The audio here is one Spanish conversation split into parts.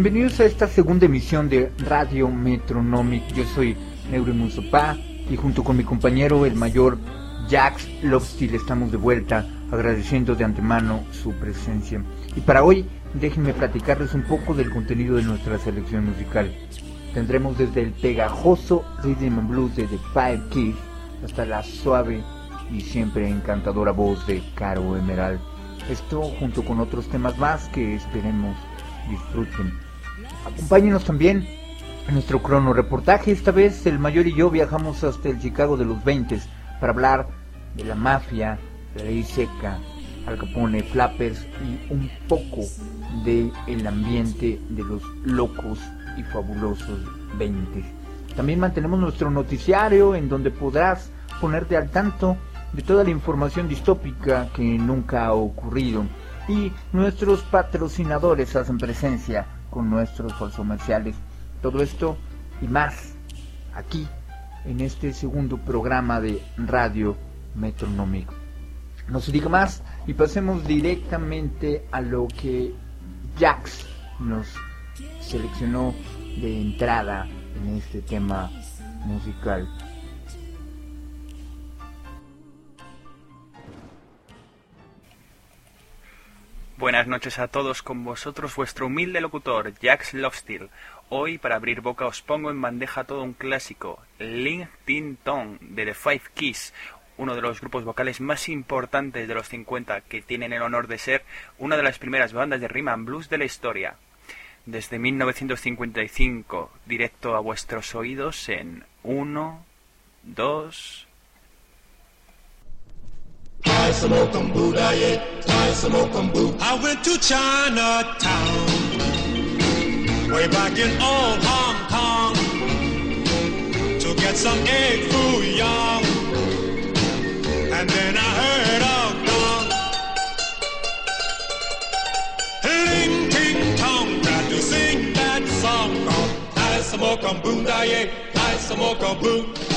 Bienvenidos a esta segunda emisión de Radio Metronomic. Yo soy Neuromusopá y junto con mi compañero el mayor Jax Lobstil estamos de vuelta agradeciendo de antemano su presencia. Y para hoy déjenme platicarles un poco del contenido de nuestra selección musical. Tendremos desde el pegajoso Rhythm and Blues de The Five Keys hasta la suave y siempre encantadora voz de Caro Emerald. Esto junto con otros temas más que esperemos disfruten. Acompáñenos también en nuestro crono reportaje. Esta vez el mayor y yo viajamos hasta el Chicago de los 20 para hablar de la mafia, la ley seca, Al Capone, Flappers y un poco de el ambiente de los locos y fabulosos 20. También mantenemos nuestro noticiario en donde podrás ponerte al tanto de toda la información distópica que nunca ha ocurrido. Y nuestros patrocinadores hacen presencia con nuestros comerciales. Todo esto y más aquí en este segundo programa de Radio Metronómico. No se diga más y pasemos directamente a lo que Jax nos seleccionó de entrada en este tema musical. Buenas noches a todos, con vosotros vuestro humilde locutor, Jax Lovesteel. Hoy, para abrir boca, os pongo en bandeja todo un clásico, Ling Tin de The Five Keys, uno de los grupos vocales más importantes de los 50, que tienen el honor de ser una de las primeras bandas de rhythm and blues de la historia. Desde 1955, directo a vuestros oídos en 1, 2, I went to Chinatown, way back in old Hong Kong, to get some egg foo young. And then I heard a gong. Ling ting tong, tried to sing that song called I smoke some Buddha, yeah. I smoke a boo.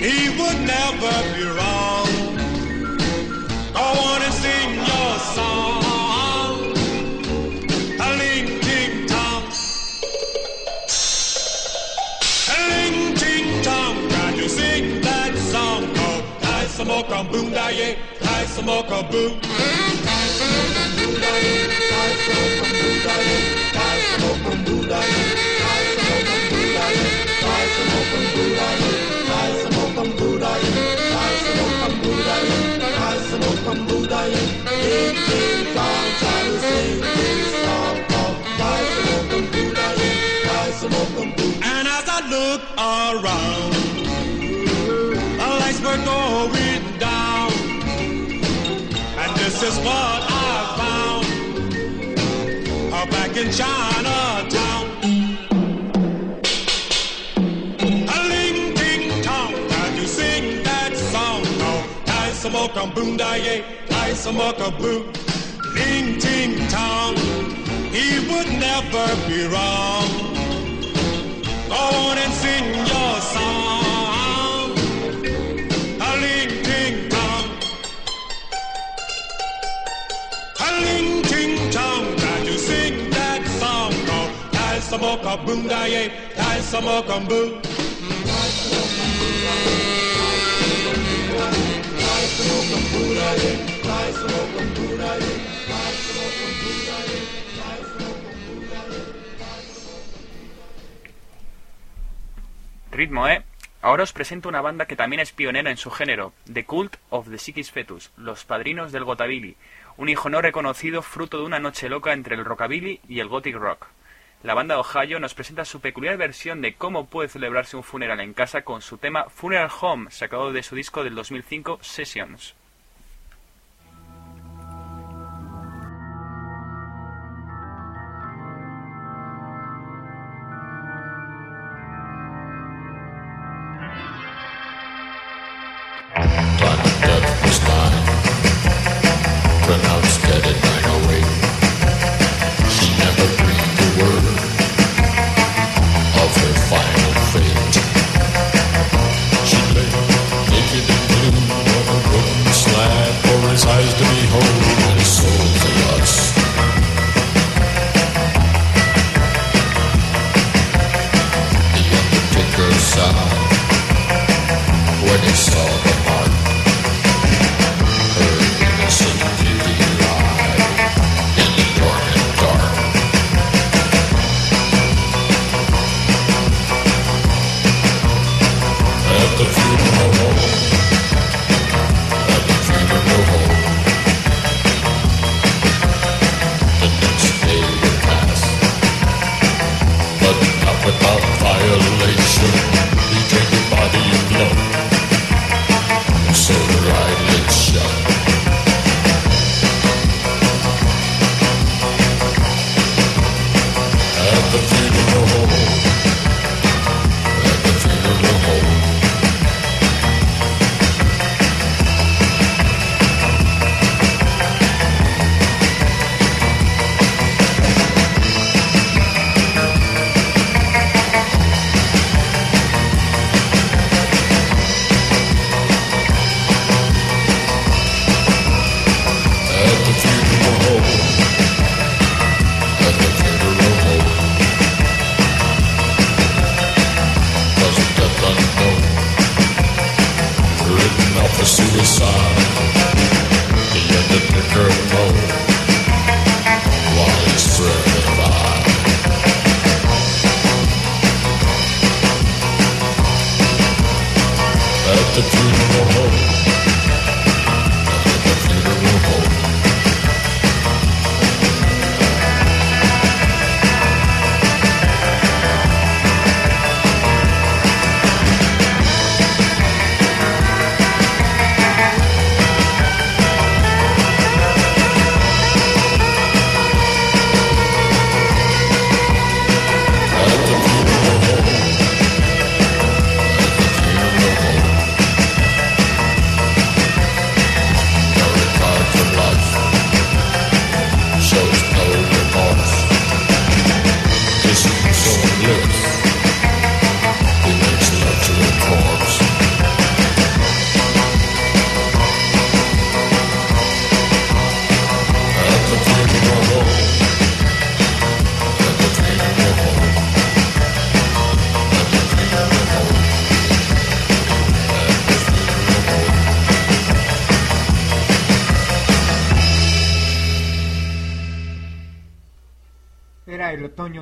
Ling ting tong he would never be wrong. Go on and sing your song. A ling ting tong. A ling ting tong. Can you sing that song? Oh, I smoke a boom da ye. I smoke a boom. I smoke a boom da ye. I smoke a look around, the lights were going down, and this is what I found. Back in Chinatown. smoke a boom da ye, I smoke a boo. Ling ting tong, he would never be wrong. some more kaboom die, die some more kaboom. Die some more kaboom die, die some more kaboom die, die some more kaboom die. Ritmo, ¿eh? Ahora os presento una banda que también es pionera en su género, The Cult of the Sickest Fetus, Los Padrinos del Gotabilly, un hijo no reconocido fruto de una noche loca entre el rockabilly y el gothic rock. La banda Ohio nos presenta su peculiar versión de cómo puede celebrarse un funeral en casa con su tema Funeral Home, sacado de su disco del 2005 Sessions. when they saw.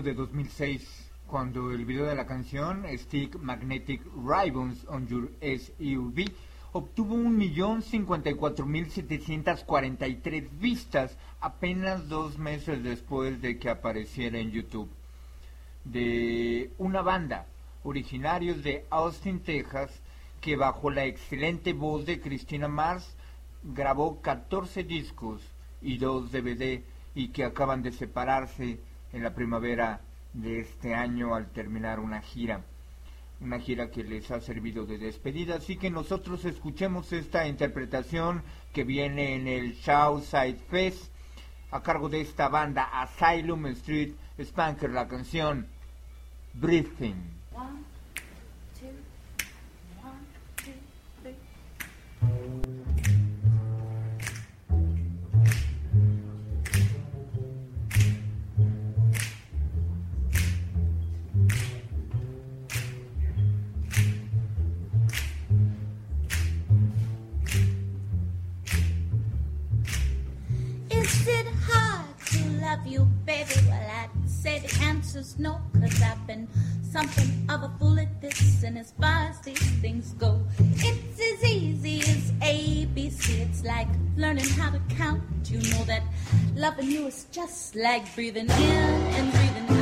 De 2006 cuando el video de la canción Stick Magnetic Ribbons on Your SUV obtuvo 1.054.743 vistas apenas dos meses después de que apareciera en YouTube. De una banda, originarios de Austin, Texas, que bajo la excelente voz de Christina Mars grabó 14 discos y dos DVD y que acaban de separarse en la primavera de este año al terminar una gira. Una gira que les ha servido de despedida. Así que nosotros escuchemos esta interpretación que viene en el Southside Fest a cargo de esta banda Asylum Street Spanker, la canción three. Love you, baby? Well, I'd say the answer's no, cause I've been something of a fool at this, and as far as these things go, it's as easy as ABC. It's like learning how to count. You know that loving you is just like breathing in and breathing out.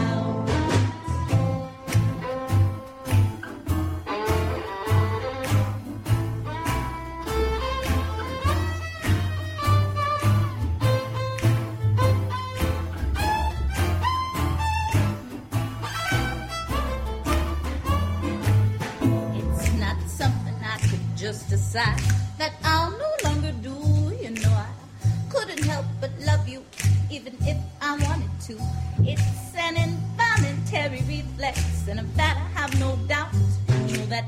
Just decide that I'll no longer do. You know, I couldn't help but love you, even if I wanted to. It's an involuntary reflex, and of that I have no doubt. You know that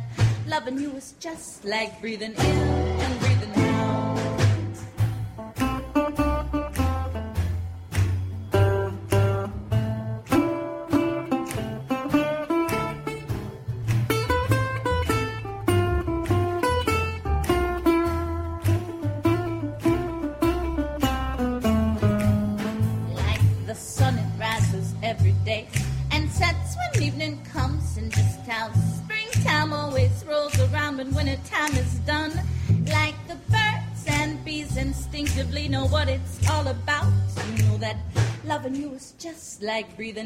loving you is just like breathing in and breathing just like breathing in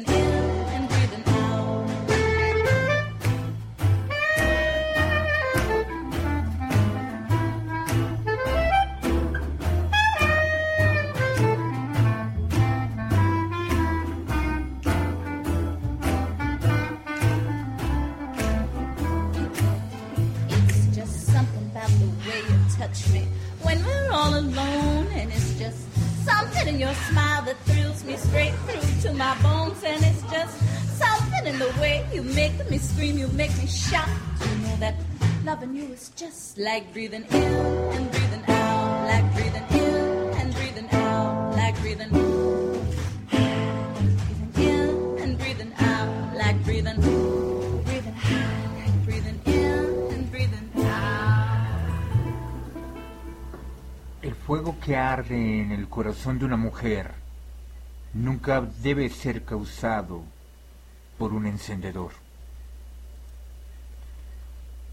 corazón de una mujer nunca debe ser causado por un encendedor.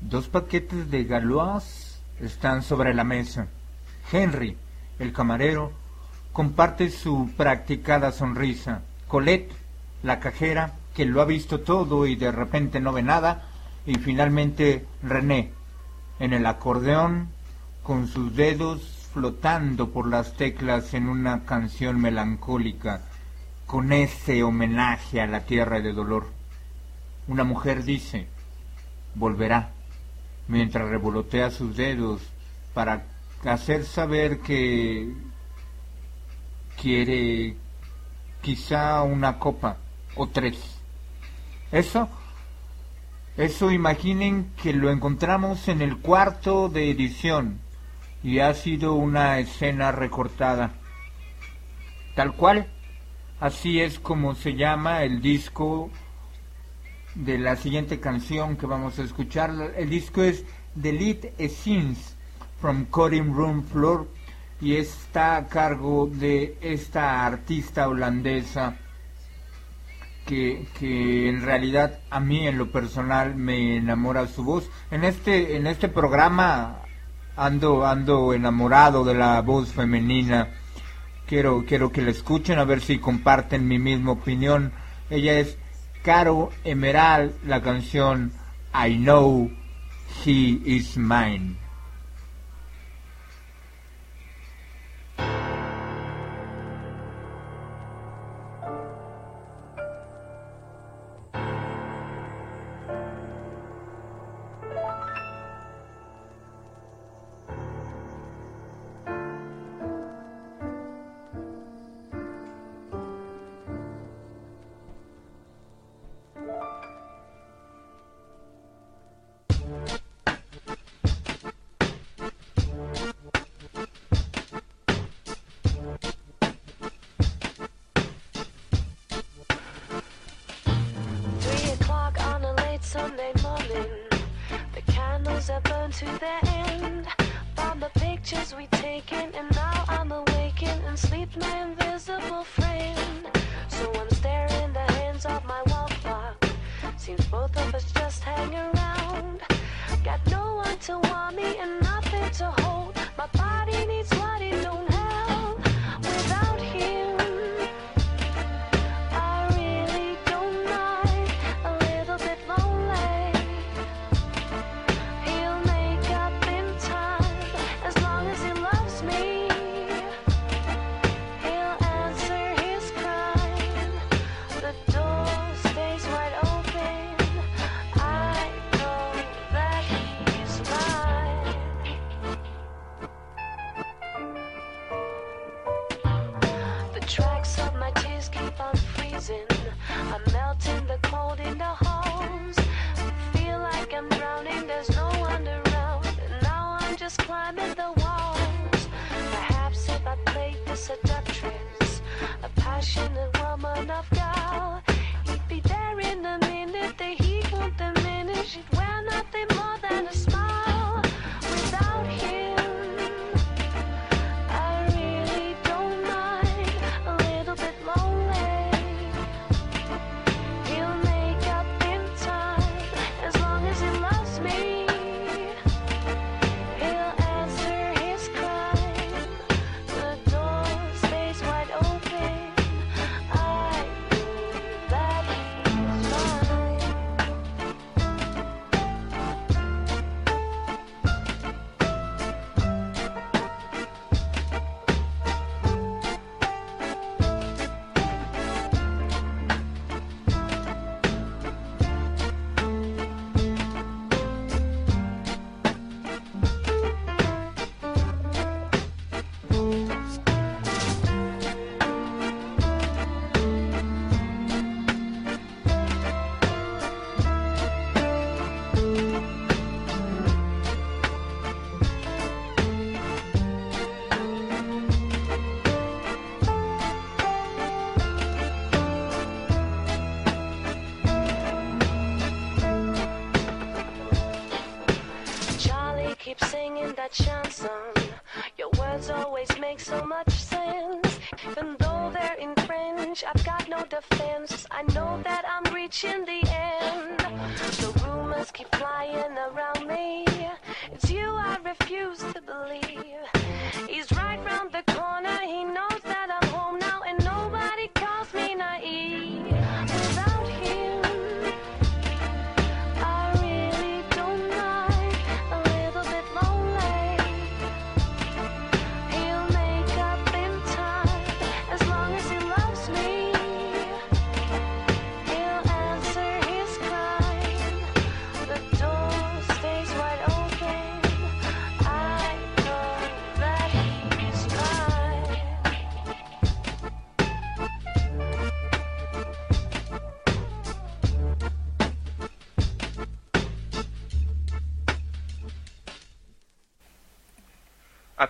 Dos paquetes de Galois están sobre la mesa. Henry, el camarero, comparte su practicada sonrisa. Colette, la cajera, que lo ha visto todo y de repente no ve nada. Y finalmente René, en el acordeón, con sus dedos flotando por las teclas en una canción melancólica, con ese homenaje a la tierra de dolor. Una mujer dice, volverá, mientras revolotea sus dedos para hacer saber que quiere quizá una copa o tres. Eso, eso imaginen que lo encontramos en el cuarto de edición y ha sido una escena recortada. Tal cual, así es como se llama el disco de la siguiente canción que vamos a escuchar. El disco es Delete Scenes from Cutting Room Floor y está a cargo de esta artista holandesa que, que en realidad a mí en lo personal me enamora su voz. En este, en este programa ando, ando enamorado de la voz femenina. Quiero, quiero que la escuchen a ver si comparten mi misma opinión. Ella es Caro Emerald, la canción I Know He Is Mine. Invisible friend. So I'm staring the hands of my wall clock. Seems both of us just hang around. Got no one to want me and nothing to hold. My body needs what it don't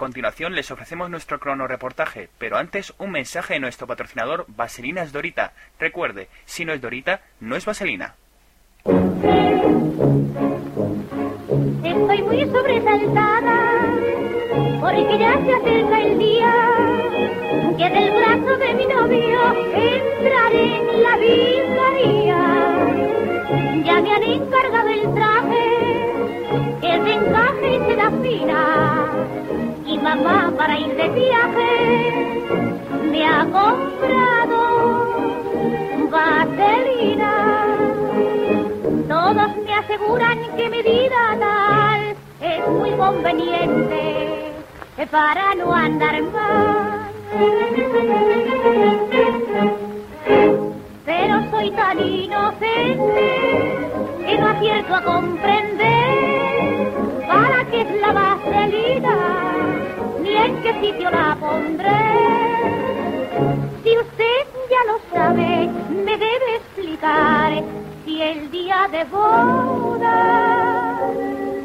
continuación les ofrecemos nuestro cronoreportaje, pero antes un mensaje de nuestro patrocinador Vaselinas Dorita. Recuerde, si no es Dorita, no es vaselina. Estoy muy sobresaltada porque ya se acerca el día que del brazo de mi novio entraré en la vicaría. Ya me han encargado el traje que es de encaje y seda fina y para ir de viaje me ha comprado vaselina. Todos me aseguran que mi vida tal es muy conveniente para no andar mal. Pero soy tan inocente que no acierto a comprender qué sitio la pondré. Si usted ya lo sabe, me debe explicar si el día de boda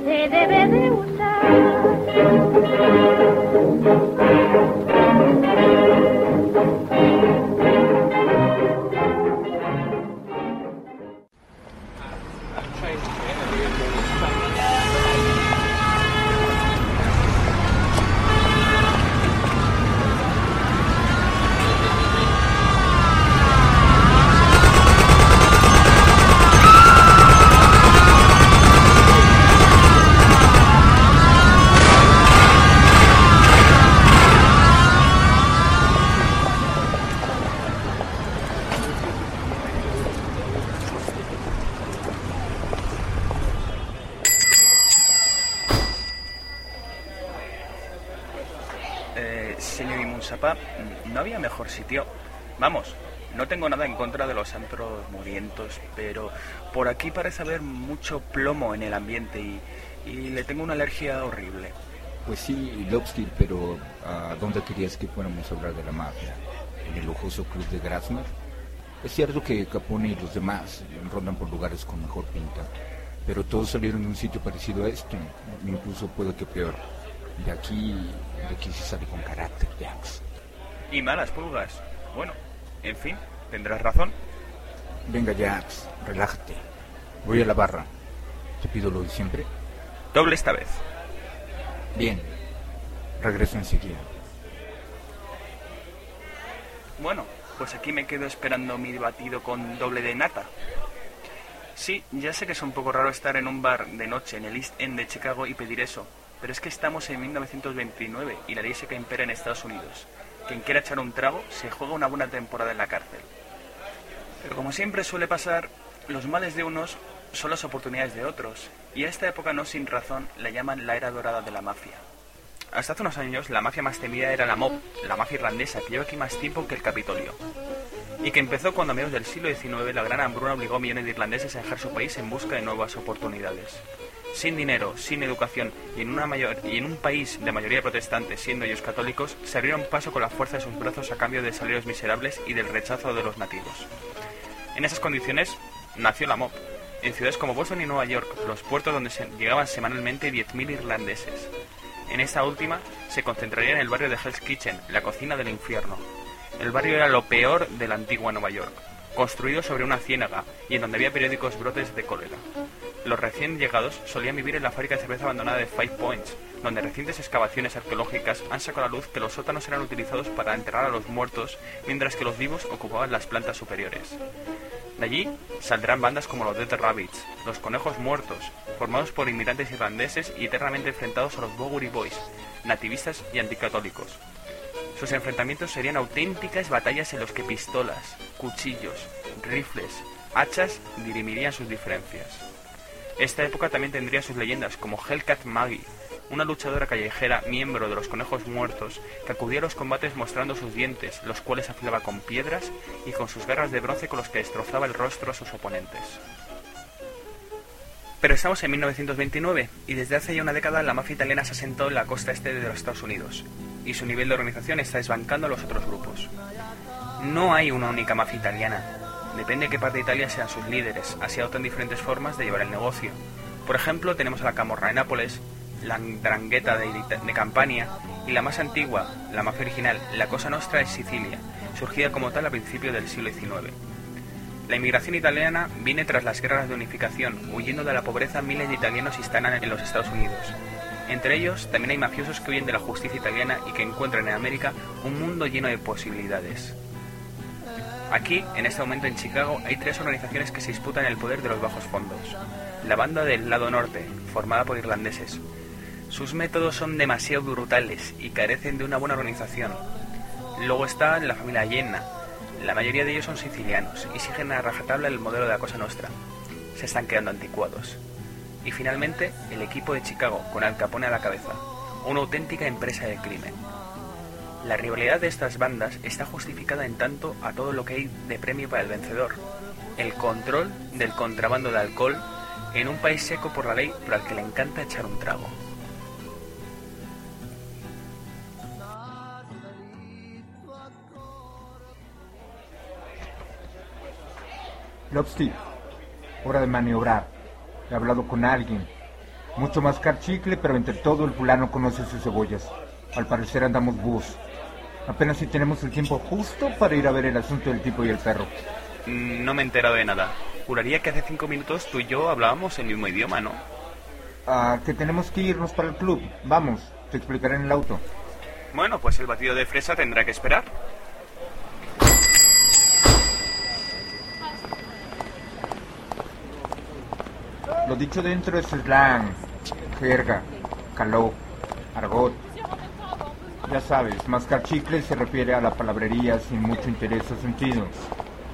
se debe de Eh, sitio. Vamos, no tengo nada en contra de los antros murientos, pero por aquí parece haber mucho plomo en el ambiente y, le tengo una alergia horrible. Pues sí, Lobster, pero ¿a dónde querías que fuéramos a hablar de la mafia? ¿En el lujoso club de Grasmer? Es cierto que Capone y los demás rondan por lugares con mejor pinta, pero todos salieron de un sitio parecido a este, incluso puede que peor. De aquí, de aquí se sale con carácter, Jax. Y malas pulgas. Bueno, en fin, tendrás razón. Venga, Jax, relájate. Voy a la barra. ¿Te pido lo de siempre? Doble esta vez. Bien. Regreso enseguida. Bueno, pues aquí me quedo esperando mi batido con doble de nata. Sí, ya sé que es un poco raro estar en un bar de noche en el East End de Chicago y pedir eso, pero es que estamos en 1929 y la ley seca impera en Estados Unidos. Quien quiera echar un trago se juega una buena temporada en la cárcel. Pero como siempre suele pasar, los males de unos son las oportunidades de otros, y a esta época no sin razón la llaman la era dorada de la mafia. Hasta hace unos años la mafia más temida era la MOB, la mafia irlandesa, que lleva aquí más tiempo que el Capitolio. Y que empezó cuando a mediados del siglo XIX la gran hambruna obligó a millones de irlandeses a dejar su país en busca de nuevas oportunidades. Sin dinero, sin educación y en, un país de mayoría protestante, siendo ellos católicos, se abrieron paso con la fuerza de sus brazos a cambio de salarios miserables y del rechazo de los nativos. En esas condiciones nació la MOB. En ciudades como Boston y Nueva York, los puertos donde se llegaban semanalmente 10.000 irlandeses. En esta última se concentraría en el barrio de Hell's Kitchen, la cocina del infierno. El barrio era lo peor de la antigua Nueva York, construido sobre una ciénaga y en donde había periódicos brotes de cólera. Los recién llegados solían vivir en la fábrica de cerveza abandonada de Five Points, donde recientes excavaciones arqueológicas han sacado a la luz que los sótanos eran utilizados para enterrar a los muertos, mientras que los vivos ocupaban las plantas superiores. De allí saldrán bandas como los Dead Rabbits, los Conejos Muertos, formados por inmigrantes irlandeses y eternamente enfrentados a los Bowery Boys, nativistas y anticatólicos. Sus enfrentamientos serían auténticas batallas en los que pistolas, cuchillos, rifles, hachas dirimirían sus diferencias. Esta época también tendría sus leyendas como Hellcat Maggie, una luchadora callejera, miembro de los Conejos Muertos, que acudía a los combates mostrando sus dientes, los cuales afilaba con piedras, y con sus garras de bronce con los que destrozaba el rostro a sus oponentes. Pero estamos en 1929 y desde hace ya una década la mafia italiana se asentó en la costa este de los Estados Unidos y su nivel de organización está desbancando a los otros grupos. No hay una única mafia italiana. Depende de qué parte de Italia sean sus líderes, así adoptan diferentes formas de llevar el negocio. Por ejemplo, tenemos a la Camorra de Nápoles, la Drangheta de, Campania y la más antigua, la mafia original, la Cosa Nostra de Sicilia, surgida como tal a principios del siglo XIX. La inmigración italiana viene tras las guerras de unificación, huyendo de la pobreza miles de italianos instalan en los Estados Unidos. Entre ellos también hay mafiosos que huyen de la justicia italiana y que encuentran en América un mundo lleno de posibilidades. Aquí, en este momento en Chicago, hay tres organizaciones que se disputan el poder de los bajos fondos. La banda del lado norte, formada por irlandeses. Sus métodos son demasiado brutales y carecen de una buena organización. Luego está la familia Yenna, la mayoría de ellos son sicilianos y siguen a rajatabla el modelo de la Cosa Nostra. Se están quedando anticuados. Y finalmente, el equipo de Chicago, con Al Capone a la cabeza, una auténtica empresa de crimen. La rivalidad de estas bandas está justificada en tanto a todo lo que hay de premio para el vencedor. El control del contrabando de alcohol en un país seco por la ley, pero al que le encanta echar un trago. Lobster, hora de maniobrar. He hablado con alguien. Mucho mascar chicle, pero entre todo el fulano conoce sus cebollas. Al parecer andamos bus. Apenas si tenemos el tiempo justo para ir a ver el asunto del tipo y el perro. Mm, No me he enterado de nada. Juraría que hace cinco minutos tú y yo hablábamos el mismo idioma, ¿no? Ah, que tenemos que irnos para el club. Vamos, te explicaré en el auto. Bueno, pues el batido de fresa tendrá que esperar. Lo dicho dentro es slang, jerga, caló, argot. Ya sabes, mascar chicle se refiere a la palabrería sin mucho interés o sentido.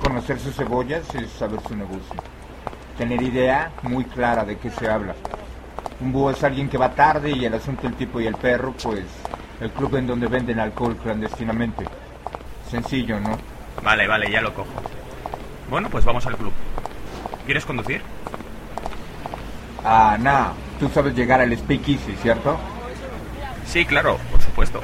Conocer sus cebollas es saber su negocio. Tener idea muy clara de qué se habla. Un búho es alguien que va tarde y el asunto del tipo y el perro, pues, El club en donde venden alcohol clandestinamente. Sencillo, ¿no? Vale, vale, ya lo cojo. Bueno, pues vamos al club. ¿Quieres conducir? Ah, nah. Tú sabes llegar al Speakeasy, ¿cierto? Sí, claro, por supuesto.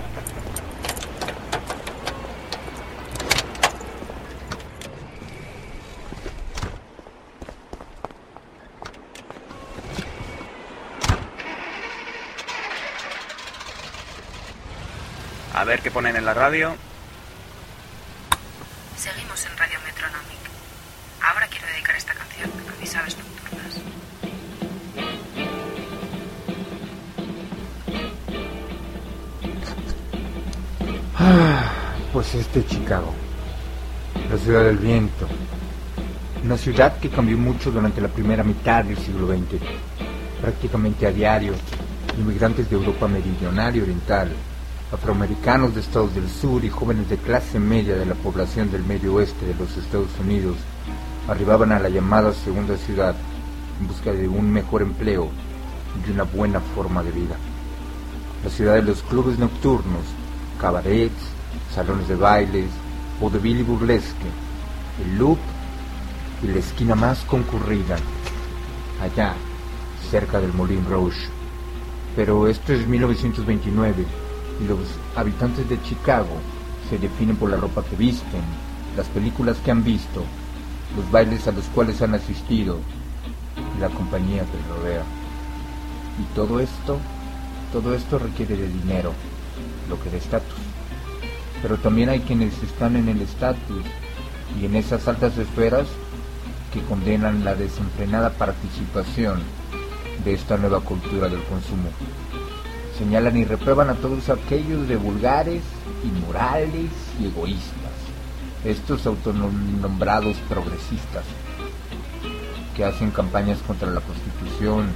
A ver qué ponen en la radio. Seguimos en Radio Metronomic. Ahora quiero dedicar esta canción a mis aves nocturnas. Pues este es Chicago, la ciudad del viento. Una ciudad que cambió mucho durante la primera mitad del siglo XX. Prácticamente a diario, inmigrantes de Europa meridional y oriental, afroamericanos de estados del sur y jóvenes de clase media de la población del medio oeste de los Estados Unidos arribaban a la llamada segunda ciudad en busca de un mejor empleo y una buena forma de vida. La ciudad de los clubes nocturnos, cabarets, salones de bailes, vodevil y burlesque, el loop y la esquina más concurrida, allá, cerca del Moulin Rouge. Pero esto es 1929 y los habitantes de Chicago se definen por la ropa que visten, las películas que han visto, los bailes a los cuales han asistido y la compañía que les rodea. Y todo esto, todo esto requiere de dinero, lo que de estatus. Pero también hay quienes están en el estatus y en esas altas esferas que condenan la desenfrenada participación de esta nueva cultura del consumo. Señalan y reprueban a todos aquellos de vulgares, inmorales y egoístas, estos autonombrados progresistas, que hacen campañas contra la Constitución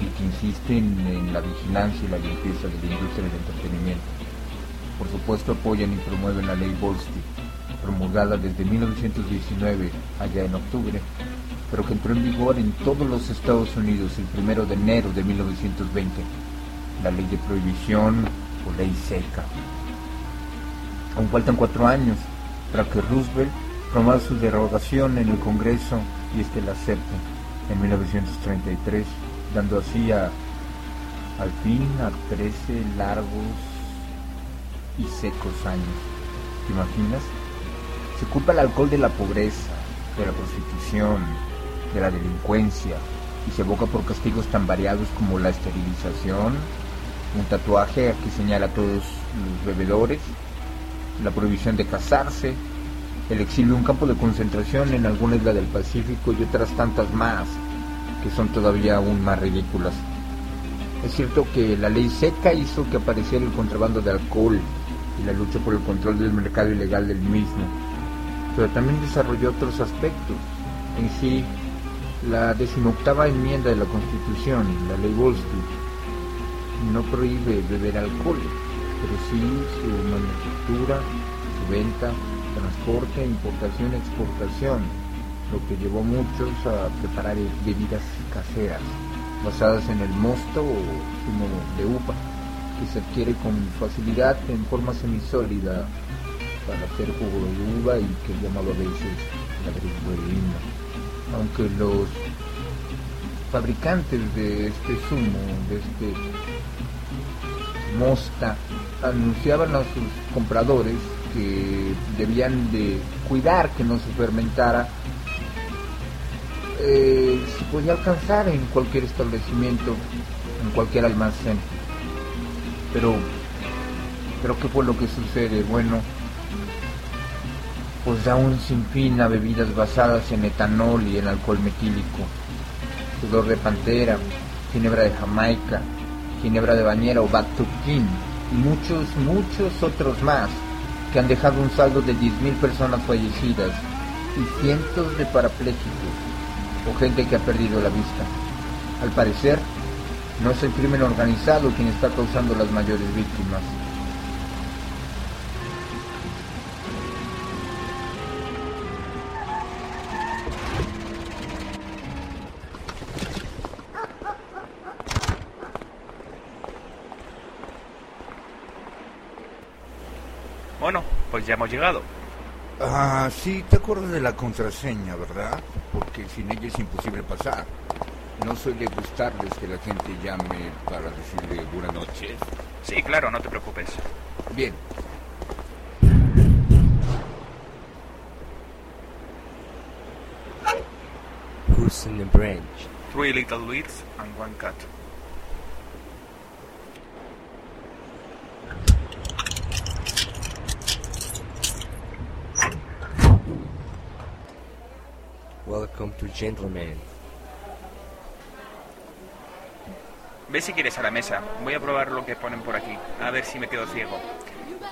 y que insisten en la vigilancia y la limpieza de la industria del entretenimiento. Por supuesto apoyan y promueven la ley Volstead, promulgada desde 1919, allá en octubre, pero que entró en vigor en todos los Estados Unidos el primero de enero de 1920, la ley de prohibición o ley seca. Aún faltan cuatro años para que Roosevelt promueva su derogación en el Congreso y este la acepte en 1933, dando así a, al fin a 13 largos y secos años. ¿Te imaginas? Se culpa el alcohol de la pobreza, de la prostitución, de la delincuencia y se evoca por castigos tan variados como la esterilización, un tatuaje que señala a todos los bebedores, la prohibición de casarse, el exilio, un campo de concentración en alguna isla del Pacífico y otras tantas más que son todavía aún más ridículas. Es cierto que la ley seca hizo que apareciera el contrabando de alcohol y la lucha por el control del mercado ilegal del mismo, pero también desarrolló otros aspectos. En sí, la decimoctava enmienda de la Constitución, la ley Volstead, no prohíbe beber alcohol, pero sí su manufactura, su venta, transporte, importación, exportación, lo que llevó a muchos a preparar bebidas caseras basadas en el mosto o zumo de uva, que se adquiere con facilidad en forma semisólida para hacer jugo de uva y que llamado a veces la berberina. Aunque los fabricantes de este zumo, de este mosta, anunciaban a sus compradores que debían de cuidar que no se fermentara, eh, se podía alcanzar en cualquier establecimiento, en cualquier almacén. Pero, pero ¿qué fue lo que sucede? Bueno, pues da un sinfín a bebidas basadas en etanol y en alcohol metílico, sudor de pantera, ginebra de Jamaica, ginebra de bañera o Batuquín y muchos, muchos otros más que han dejado un saldo de 10.000 personas fallecidas y cientos de parapléjicos o gente que ha perdido la vista. Al parecer, no es el crimen organizado quien está causando las mayores víctimas. Bueno, pues ya hemos llegado. Ah, sí, te acuerdas de la contraseña, ¿verdad? Porque sin ella es imposible pasar. No suele gustarles que la gente llame para decirle buenas noches. Sí, claro, no te preocupes. Bien. Who's in the branch? Three little weeds and one cat. Ve si quieres a la mesa. Voy a probar lo que ponen por aquí. A ver si me quedo ciego.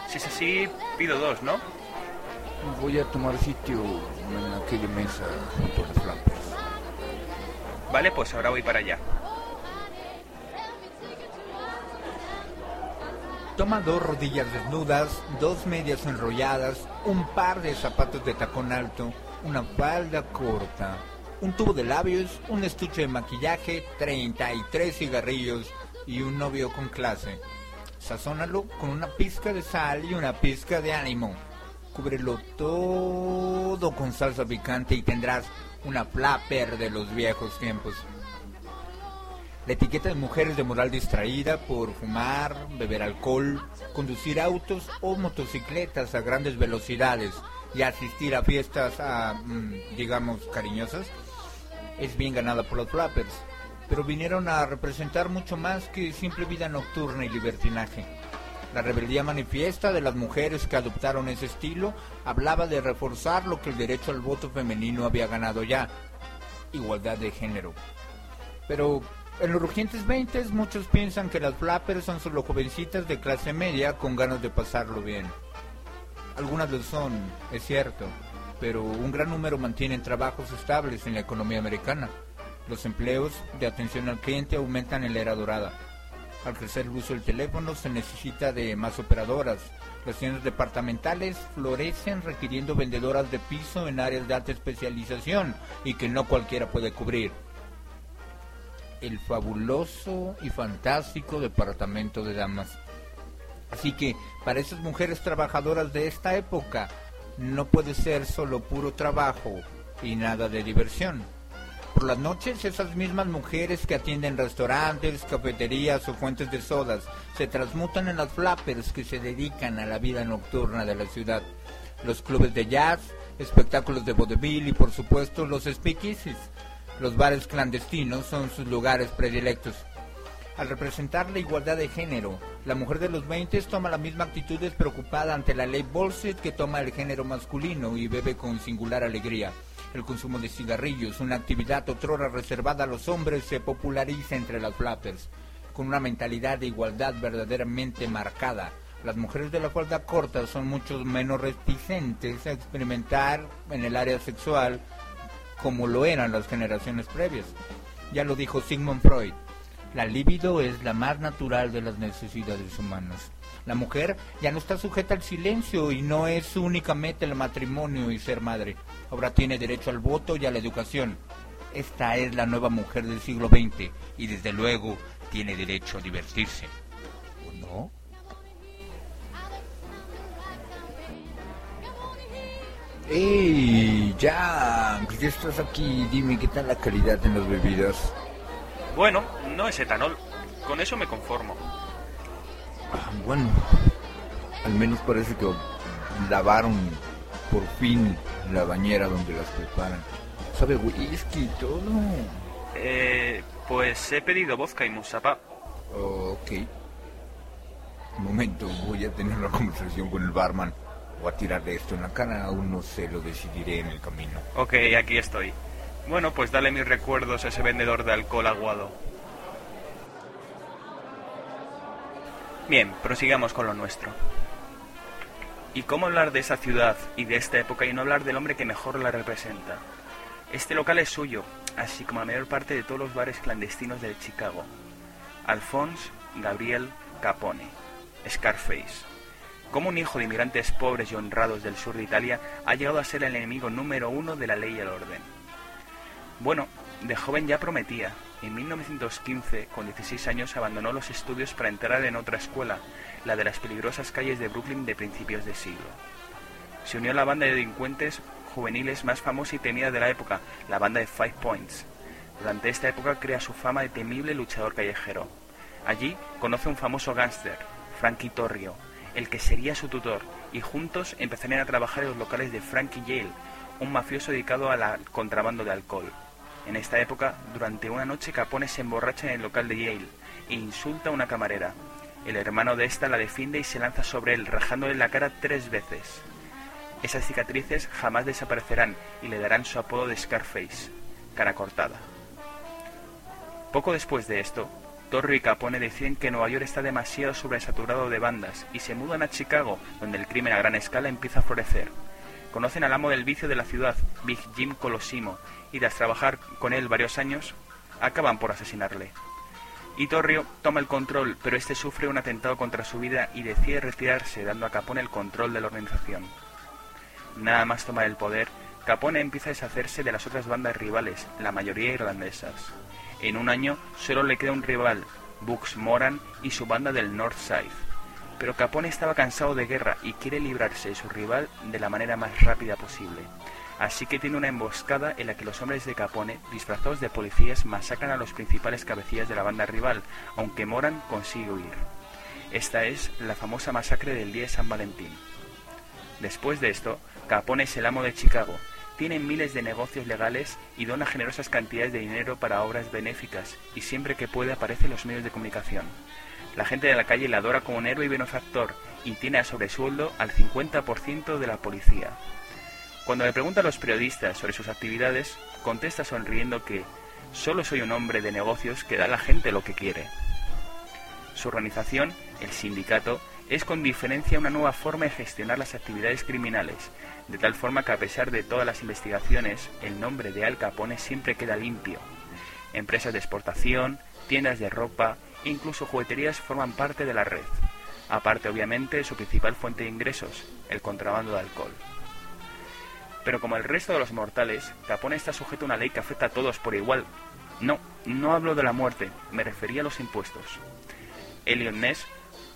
Si es así, pido dos, ¿no? Voy a tomar sitio en aquella mesa junto a las flampers. Vale, pues ahora voy para allá. Toma dos rodillas desnudas, dos medias enrolladas, un par de zapatos de tacón alto, una falda corta, un tubo de labios, un estuche de maquillaje, 33 cigarrillos y un novio con clase. Sazónalo con una pizca de sal y una pizca de ánimo. Cúbrelo todo con salsa picante y tendrás una flapper de los viejos tiempos. La etiqueta de mujeres de moral distraída por fumar, beber alcohol, conducir autos o motocicletas a grandes velocidades y asistir a fiestas, mm, digamos, cariñosas, es bien ganada por los flappers. Pero vinieron a representar mucho más que simple vida nocturna y libertinaje. La rebeldía manifiesta de las mujeres que adoptaron ese estilo hablaba de reforzar lo que el derecho al voto femenino había ganado ya, igualdad de género. Pero en los rugentes 20 muchos piensan que las flappers son solo jovencitas de clase media con ganas de pasarlo bien. Algunas lo son, es cierto, pero un gran número mantienen trabajos estables en la economía americana. Los empleos de atención al cliente aumentan en la era dorada. Al crecer el uso del teléfono se necesita de más operadoras. Las tiendas departamentales florecen requiriendo vendedoras de piso en áreas de alta especialización y que no cualquiera puede cubrir. El fabuloso y fantástico departamento de damas. Así que para esas mujeres trabajadoras de esta época no puede ser solo puro trabajo y nada de diversión. Por las noches esas mismas mujeres que atienden restaurantes, cafeterías o fuentes de sodas se transmutan en las flappers que se dedican a la vida nocturna de la ciudad. Los clubes de jazz, espectáculos de vodevil y por supuesto los speakeasies. Los bares clandestinos son sus lugares predilectos. Al representar la igualdad de género, la mujer de los 20 toma la misma actitud despreocupada ante la ley Bolset que toma el género masculino y bebe con singular alegría. El consumo de cigarrillos, una actividad otrora reservada a los hombres, se populariza entre las flappers. Con una mentalidad de igualdad verdaderamente marcada, las mujeres de la falda corta son mucho menos reticentes a experimentar en el área sexual como lo eran las generaciones previas. Ya lo dijo Sigmund Freud, la libido es la más natural de las necesidades humanas. La mujer ya no está sujeta al silencio y no es únicamente el matrimonio y ser madre. Ahora tiene derecho al voto y a la educación. Esta es la nueva mujer del siglo XX y desde luego tiene derecho a divertirse. ¿O no? ¡Ey! Ya, ya estás aquí. Dime qué tal la calidad en las bebidas. Bueno, no es etanol. Con eso me conformo. Ah, bueno, al menos parece que lavaron por fin la bañera donde las preparan. Sabe whisky y todo. Eh, pues he pedido vodka y musapa. Ok. Un momento, voy a tener una conversación con el barman. O a tirarle esto en la cara, aún no sé, lo decidiré en el camino. Ok, aquí estoy. Bueno, pues dale mis recuerdos a ese vendedor de alcohol aguado. Bien, prosigamos con lo nuestro. ¿Y cómo hablar de esa ciudad y de esta época y no hablar del hombre que mejor la representa? Este local es suyo, así como la mayor parte de todos los bares clandestinos de Chicago. Alphonse Gabriel Capone, Scarface. Como un hijo de inmigrantes pobres y honrados del sur de Italia ha llegado a ser el enemigo número uno de la ley y el orden. Bueno, de joven ya prometía, En 1915, con 16 años, abandonó los estudios para entrar en otra escuela, la de las peligrosas calles de Brooklyn de principios de siglo. Se unió a la banda de delincuentes juveniles más famosa y temida de la época, la banda de Five Points. Durante esta época crea su fama de temible luchador callejero. Allí conoce a un famoso gángster, Frankie Torrio, el que sería su tutor, y juntos empezarían a trabajar en los locales de Frankie Yale, un mafioso dedicado al contrabando de alcohol. En esta época, durante una noche Capone se emborracha en el local de Yale e insulta a una camarera. El hermano de esta la defiende y se lanza sobre él, rajándole la cara tres veces. Esas cicatrices jamás desaparecerán y le darán su apodo de Scarface, cara cortada. Poco después de esto, Torrio y Capone deciden que Nueva York está demasiado sobresaturado de bandas y se mudan a Chicago, donde el crimen a gran escala empieza a florecer. Conocen al amo del vicio de la ciudad, Big Jim Colosimo, y tras trabajar con él varios años, acaban por asesinarle. Torrio toma el control, pero este sufre un atentado contra su vida y decide retirarse, dando a Capone el control de la organización. Nada más tomar el poder, Capone empieza a deshacerse de las otras bandas rivales, la mayoría irlandesas. En un año solo le queda un rival, Bugs Moran y su banda del North Side. Pero Capone estaba cansado de guerra y quiere librarse de su rival de la manera más rápida posible. Así que tiene una emboscada en la que los hombres de Capone, disfrazados de policías, masacran a los principales cabecillas de la banda rival, aunque Moran consigue huir. Esta es la famosa masacre del día de San Valentín. Después de esto, Capone es el amo de Chicago, tiene miles de negocios legales y dona generosas cantidades de dinero para obras benéficas y siempre que puede aparece en los medios de comunicación. La gente de la calle le adora como un héroe y benefactor y tiene a sobresueldo al 50% de la policía. Cuando le pregunta a los periodistas sobre sus actividades, contesta sonriendo que solo soy un hombre de negocios que da a la gente lo que quiere. Su organización, el sindicato, es con diferencia una nueva forma de gestionar las actividades criminales, de tal forma que a pesar de todas las investigaciones, el nombre de Al Capone siempre queda limpio. Empresas de exportación, tiendas de ropa incluso jugueterías forman parte de la red, aparte obviamente de su principal fuente de ingresos, el contrabando de alcohol. Pero como el resto de los mortales, Capone está sujeto a una ley que afecta a todos por igual. No, no hablo de la muerte, me refería a los impuestos. Elliot Ness,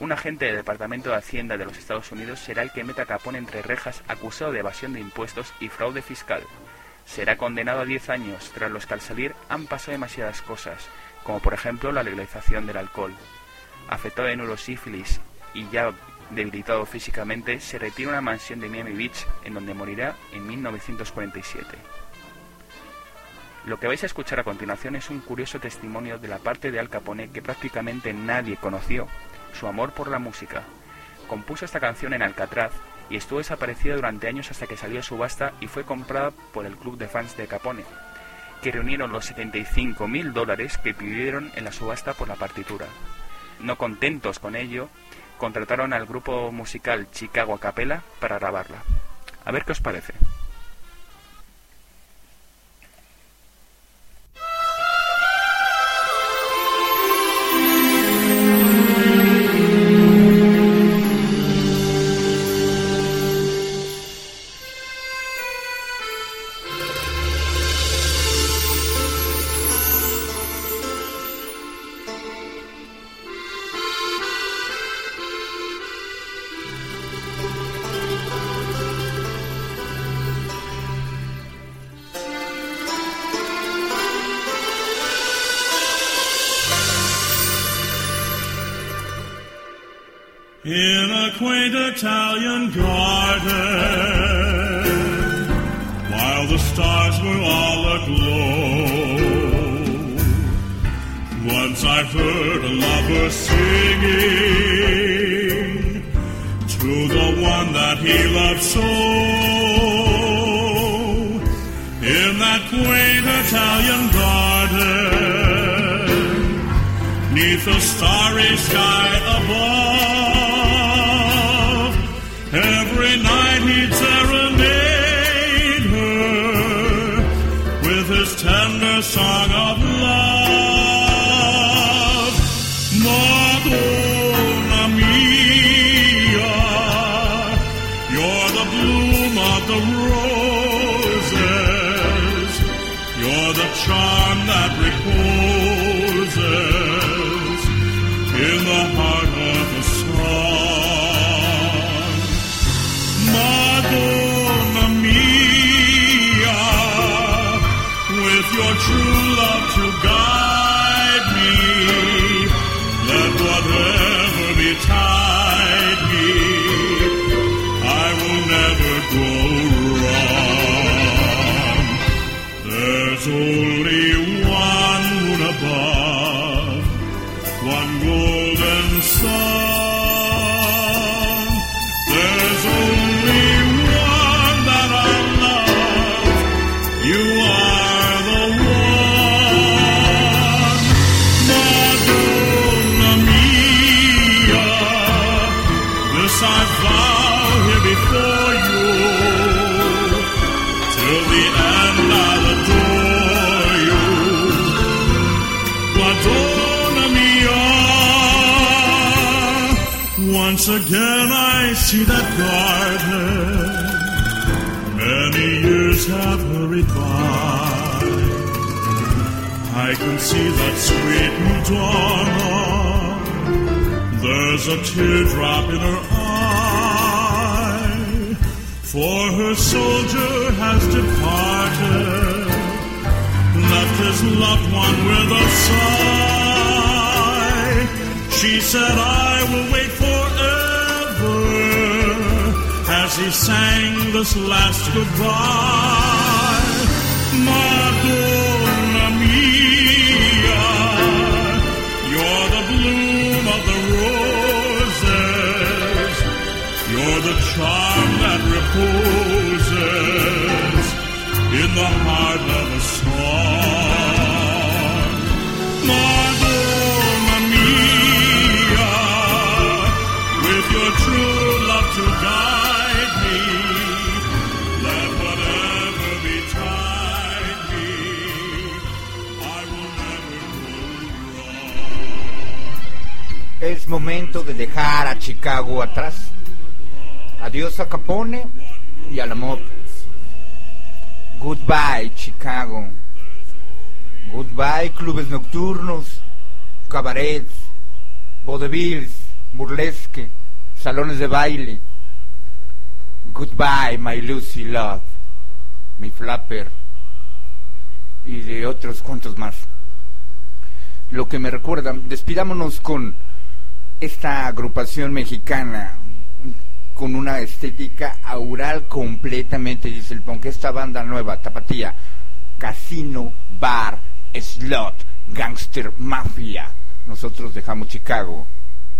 un agente del Departamento de Hacienda de los Estados Unidos, será el que meta a Capone entre rejas acusado de evasión de impuestos y fraude fiscal. Será condenado a 10 años, tras los que al salir han pasado demasiadas cosas, como por ejemplo la legalización del alcohol. Afectado de neurosífilis y ya debilitado físicamente, se retira a una mansión de Miami Beach, en donde morirá en 1947. Lo que vais a escuchar a continuación es un curioso testimonio de la parte de Al Capone que prácticamente nadie conoció, su amor por la música. Compuso esta canción en Alcatraz y estuvo desaparecida durante años hasta que salió a subasta y fue comprada por el club de fans de Capone, que reunieron los 75 mil dólares que pidieron en la subasta por la partitura. No contentos con ello, contrataron al grupo musical Chicago a Capella para grabarla. A ver qué os parece. In a quaint Italian garden, while the stars were all aglow, once I heard a lover singing to the one that he loved so. In that quaint Italian garden, neath the starry sky above. Once again I see that garden. Many years have hurried by. I can see that sweet Madonna. There's a teardrop in her for her soldier has departed, left his loved one with a sigh. She said, I will wait forever as he sang this last goodbye. Madonna Es momento de dejar a Chicago atrás. Adiós a Capone y al amor. Goodbye, Chicago. Goodbye, clubes nocturnos, cabarets, vaudevilles, burlesque, salones de baile. Goodbye, my Lucy Love, mi Flapper y de otros cuantos más. Lo que me recuerda, despidámonos con esta agrupación mexicana con una estética aural completamente dice el punk. Esta banda nueva, Tapatía, Casino, Bar, Slot, Gangster, Mafia. Nosotros dejamos Chicago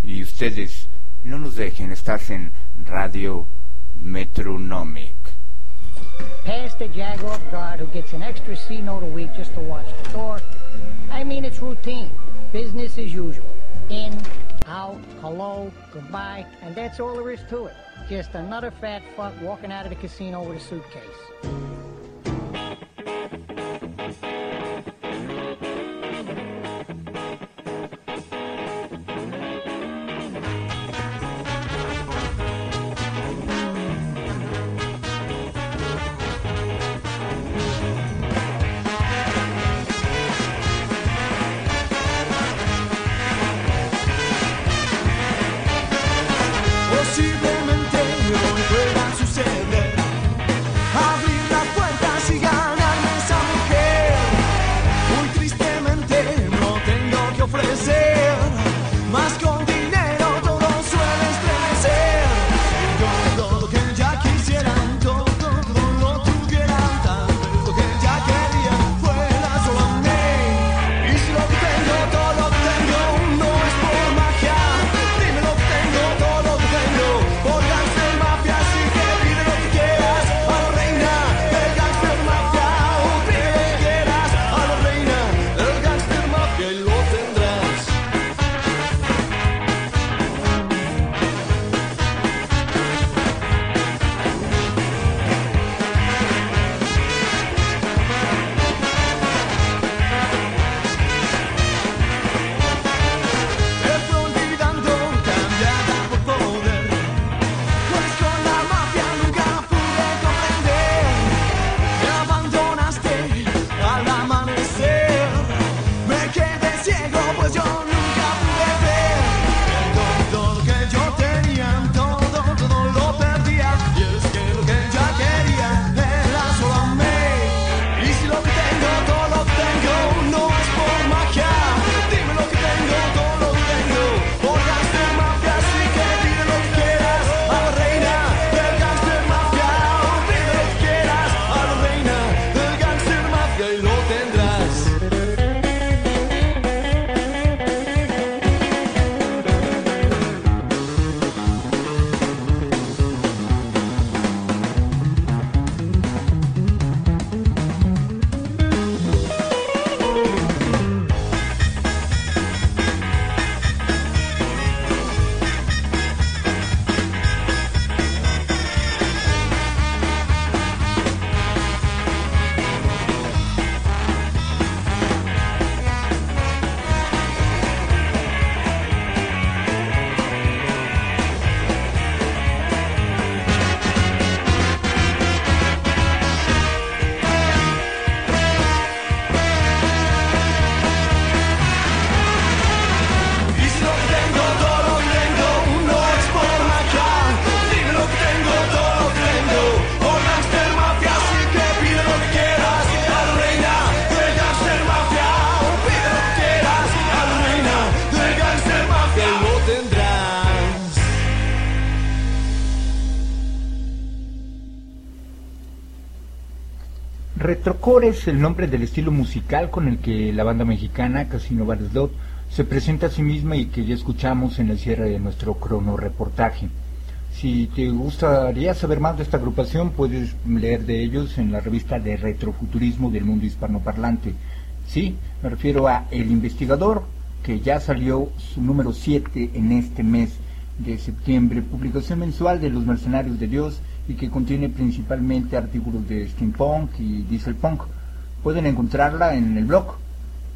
y ustedes no nos dejen, estás en Radio Metronomic. Past the Jaguar guard who gets an extra C note a week just to watch the door. I mean, it's routine. Business as usual. In, out, hello, goodbye, and that's all there is to it. Just another fat fuck walking out of the casino with a suitcase. Es el nombre del estilo musical con el que la banda mexicana Casino Bar Slot se presenta a sí misma y que ya escuchamos en el cierre de nuestro crono reportaje. Si te gustaría saber más de esta agrupación, puedes leer de ellos en la revista de retrofuturismo del mundo hispanoparlante. Sí, me refiero a El Investigador, que ya salió su número 7 en este mes de septiembre, publicación mensual de Los Mercenarios de Dios y que contiene principalmente artículos de steampunk y dieselpunk. Pueden encontrarla en el blog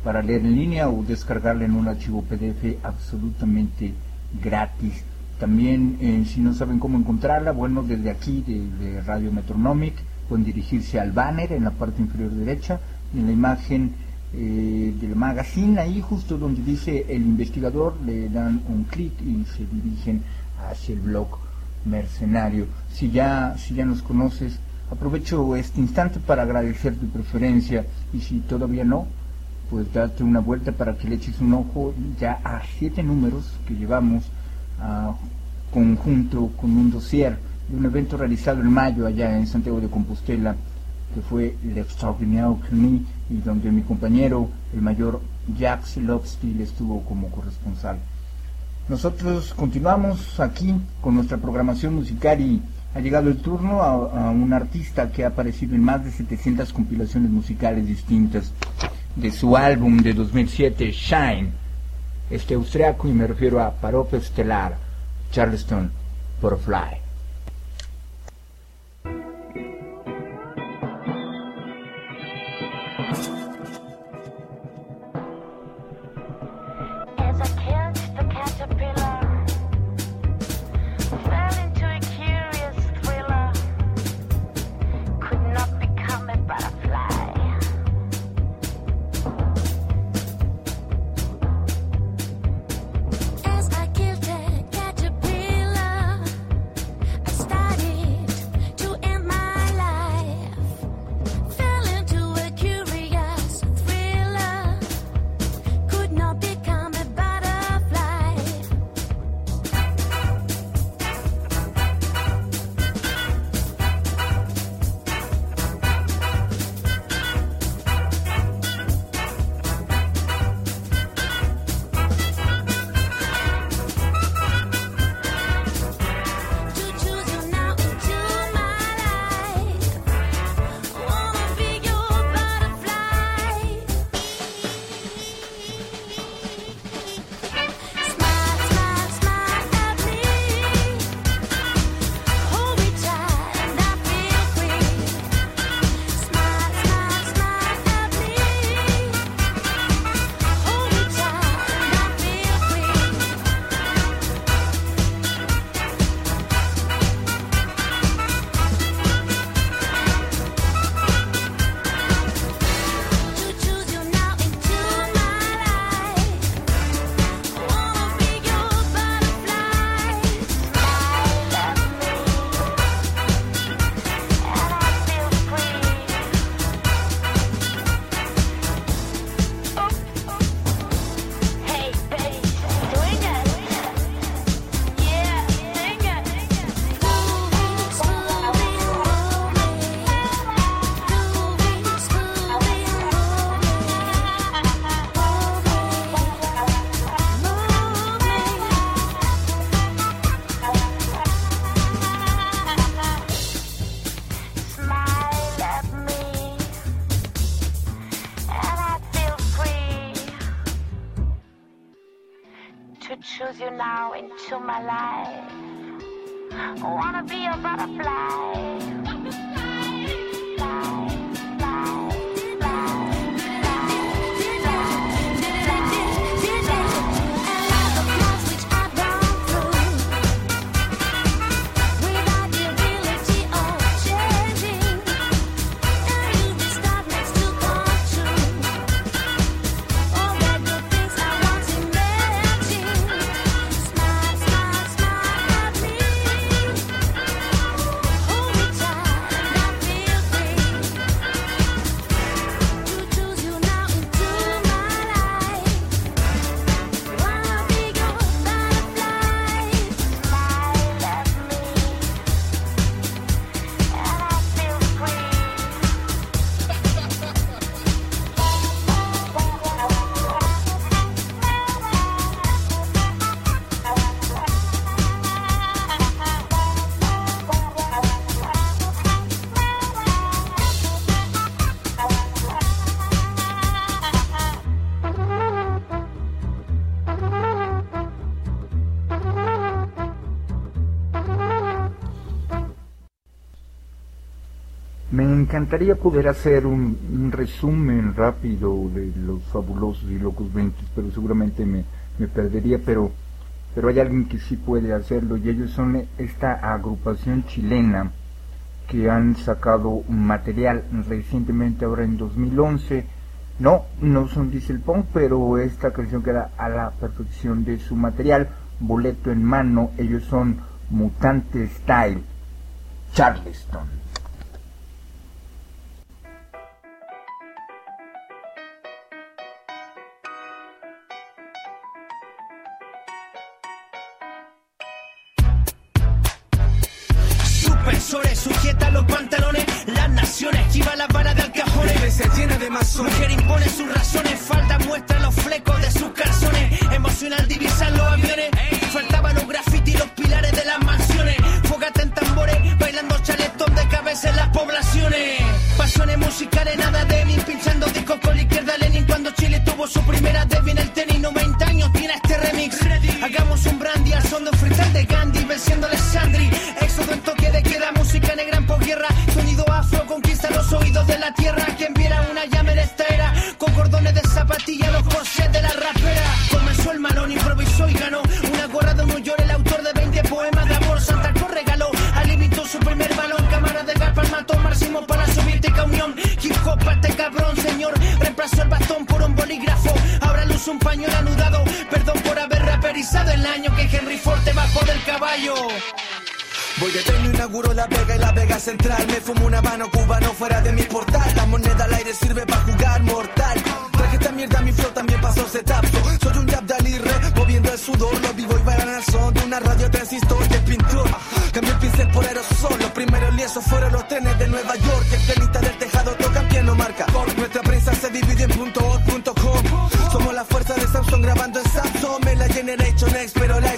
para leer en línea o descargarla en un archivo PDF absolutamente gratis. También, eh, si no saben cómo encontrarla, bueno, desde aquí, de, de Radio Metronomic, pueden dirigirse al banner en la parte inferior derecha, en la imagen eh, del magazine, ahí justo donde dice el investigador, le dan un clic y se dirigen hacia el blog mercenario. Si ya, si ya nos conoces, aprovecho este instante para agradecer tu preferencia y si todavía no, pues date una vuelta para que le eches un ojo ya a siete números que llevamos a conjunto con un dossier de un evento realizado en mayo allá en Santiago de Compostela que fue el Extraordinaire Cluny y donde mi compañero, el mayor Jacques Lobstill, estuvo como corresponsal. Nosotros continuamos aquí con nuestra programación musical y ha llegado el turno a, un artista que ha aparecido en más de 700 compilaciones musicales distintas de su álbum de 2007, Shine, este austriaco, y me refiero a Parop Estelar, Charleston, Butterfly. Me encantaría poder hacer un, un resumen rápido de los fabulosos y locos 20, pero seguramente me, me perdería, pero, pero hay alguien que sí puede hacerlo y ellos son esta agrupación chilena que han sacado material recientemente, ahora en 2011. No, no son Diesel Punk, pero esta canción queda a la perfección de su material, boleto en mano, ellos son Mutante Style, Charleston. Las naciones esquiva las balas de alcajones. Se llena de masones. Mujer impone sus razones, falta muestra los flecos de sus calzones. Emocional divisar los aviones, faltaban los graffiti y los pilares de las mansiones. Fogata en tambores, bailando chaletón de cabeza en las poblaciones. Pasiones musicales, nada de mí, pinchando discos con la izquierda Lenin cuando Chile tuvo su primera Debbie en el tenis. 90 años tiene este remix. Hagamos un brandy al son de un freestyle de Gandhi, venciendo a Alessandri. Éxodo en toque de queda, música negra en posguerra. Sonido conquista los oídos de la tierra. Quien viera una llama en esta con cordones de zapatilla, los corsés de la rapera. Comenzó el malón, improvisó y ganó. Una gorra de un llor, el autor de 20 poemas de amor. Santa Cruz regaló, alimentó su primer balón. Cámara de gas para mató Máximo para Soviética Unión. Hip hop este cabrón, señor. Reemplazó el bastón por un bolígrafo. Ahora luce un pañuelo anudado. Perdón por haber raperizado el año que Henry Ford te bajó del caballo. Voy de tren, inauguro la Vega y la Vega Central. Me fumo un habano cubano fuera de mi portal. La moneda al aire sirve para jugar mortal. Traje esta mierda, mi flow también pasó ese. Soy un jab de alirre, moviendo el sudor. Lo vivo y bailan al son de una radio transistor de pintor. Cambié el pincel por aerosol. Los primeros lienzos fueron los trenes de Nueva York. El pianista del tejado toca piano marca. Nuestra prensa se divide en punto. Somos la fuerza de Samsung grabando en Samsung. Me la Generation X, pero la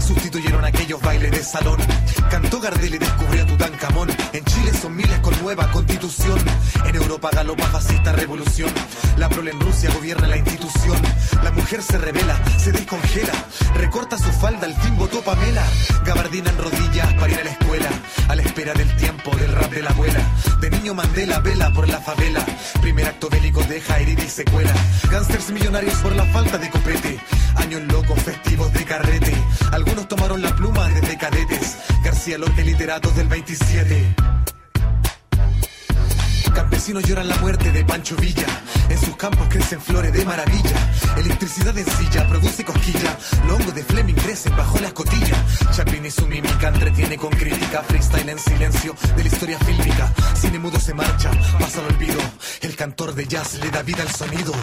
sustituyeron aquellos bailes de salón. Cantó Gardel y descubrió a Tutankamón. En Chile son miles con nueva constitución. En Europa galopa fascista revolución. La prole en Rusia gobierna la institución. Mujer se revela, se descongela. Recorta su falda, al fin votó Pamela. Gabardina en rodillas para ir a la escuela. A la espera del tiempo del rap de la abuela. De niño Mandela vela por la favela. Primer acto bélico deja herida y secuela. Gánsters millonarios por la falta de copete. Años locos, festivos de carrete. Algunos tomaron la pluma desde cadetes. García López, literatos del 27. Campesinos lloran la muerte de Pancho Villa. En sus campos crecen flores de maravilla. Electricidad en silla produce cosquilla. Longo de Fleming crecen bajo la escotilla. Chaplin y su mímica entretiene con crítica. Freestyle en silencio de la historia fílmica. Cine mudo se marcha, pasa al olvido. El cantor de jazz le da vida al sonido.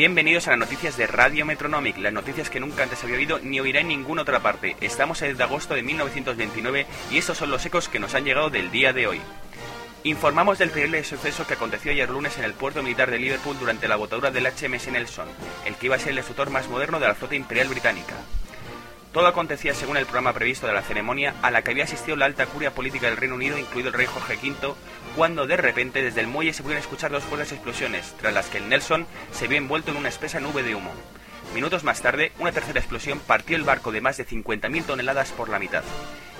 Bienvenidos a las noticias de Radio Metronomic, las noticias que nunca antes había oído ni oirá en ninguna otra parte. Estamos en el de agosto de 1929 y estos son los ecos que nos han llegado del día de hoy. Informamos del terrible suceso que aconteció ayer lunes en el puerto militar de Liverpool durante la botadura del HMS Nelson, el que iba a ser el destructor más moderno de la flota imperial británica. Todo acontecía según el programa previsto de la ceremonia a la que había asistido la alta curia política del Reino Unido, incluido el rey Jorge V, cuando de repente desde el muelle se pudieron escuchar dos fuertes explosiones, tras las que el Nelson se vio envuelto en una espesa nube de humo. Minutos más tarde, una tercera explosión partió el barco de más de 50.000 toneladas por la mitad.